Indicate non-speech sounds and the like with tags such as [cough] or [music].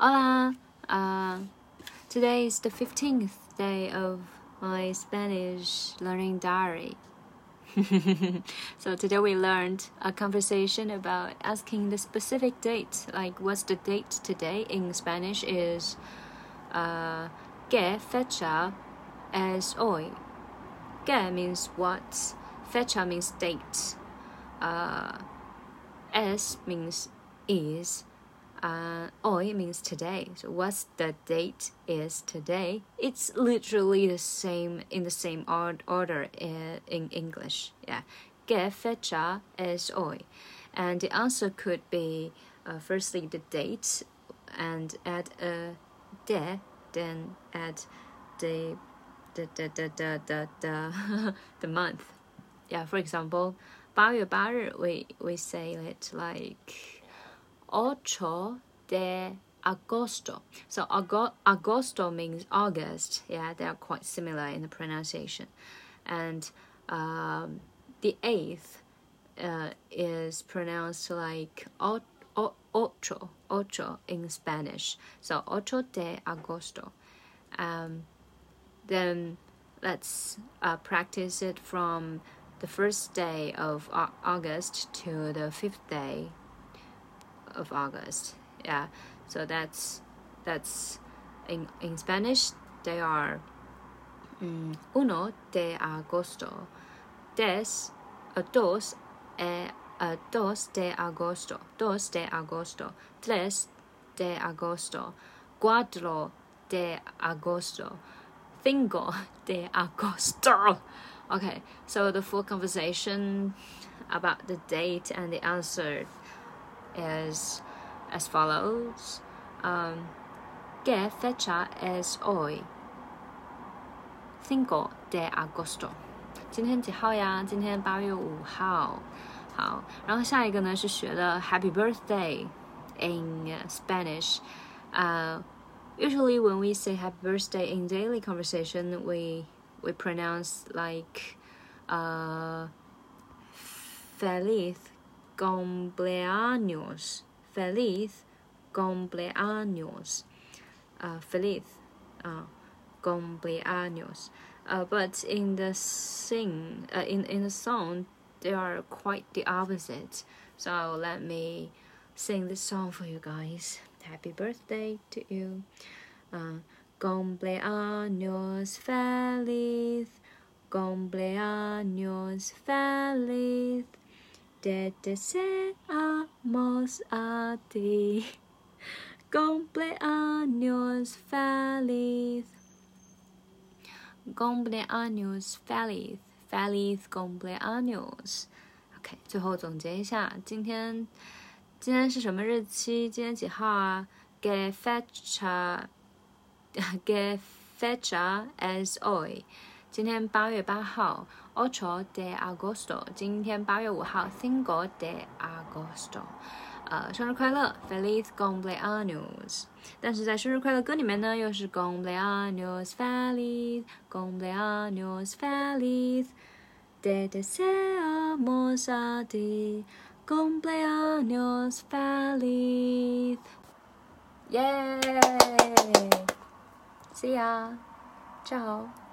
Hola, uh, today is the 15th day of my Spanish learning diary. [laughs] so today we learned a conversation about asking the specific date, like what's the date today in Spanish is uh, ¿Qué fecha es hoy? ¿Qué means what? Fecha means date. Uh, es means is uh, hoy means today. So what's the date is today? It's literally the same in the same order in, in English. Yeah. ¿Qué fecha es hoy? And the answer could be uh, firstly the date and add a de, then add the the the the the the, the, the month. Yeah, for example, 八月八日 we we say it like 8 de agosto. So agosto means August. Yeah, they are quite similar in the pronunciation. And um, the eighth uh, is pronounced like ocho, ocho in Spanish. So ocho de agosto. Um, then let's uh, practice it from the first day of August to the fifth day of August. Yeah, so that's that's in in Spanish they are um, uno de agosto, des, uh, dos, eh, uh, dos de agosto, dos de agosto, tres de agosto, cuatro de agosto, cinco de agosto. Okay, so the full conversation about the date and the answer is as follows. Um, ¿Qué fecha es hoy? Cinco de agosto。今天几号呀？今天八月五号。好，然后下一个呢是学的 Happy Birthday in Spanish。uh, usually when we say Happy Birthday in daily conversation, we we pronounce like uh, Feliz cumpleaños. Feliz cumpleaños. Uh, feliz uh, cumpleaños. Uh, but in the sing, uh, in in the song, they are quite the opposite. So let me sing this song for you guys. Happy birthday to you. Uh, cumpleaños feliz. Cumpleaños feliz. Te deseamos a ti. Cumpleaños feliz. Cumpleaños feliz. Feliz cumpleaños. OK，最后总结一下，今天今天是什么日期？今天几号啊？Que fecha? Que [laughs] fecha es hoy? 今天八月八号，ocho de agosto。今天八月五号，cinco de agosto。呃，生日快乐，feliz cumpleaños。但是在生日快乐歌里面呢，又是 cumpleaños feliz，cumpleaños feliz。Te deseamos a ti cumpleaños feliz。耶！See ya，ciao。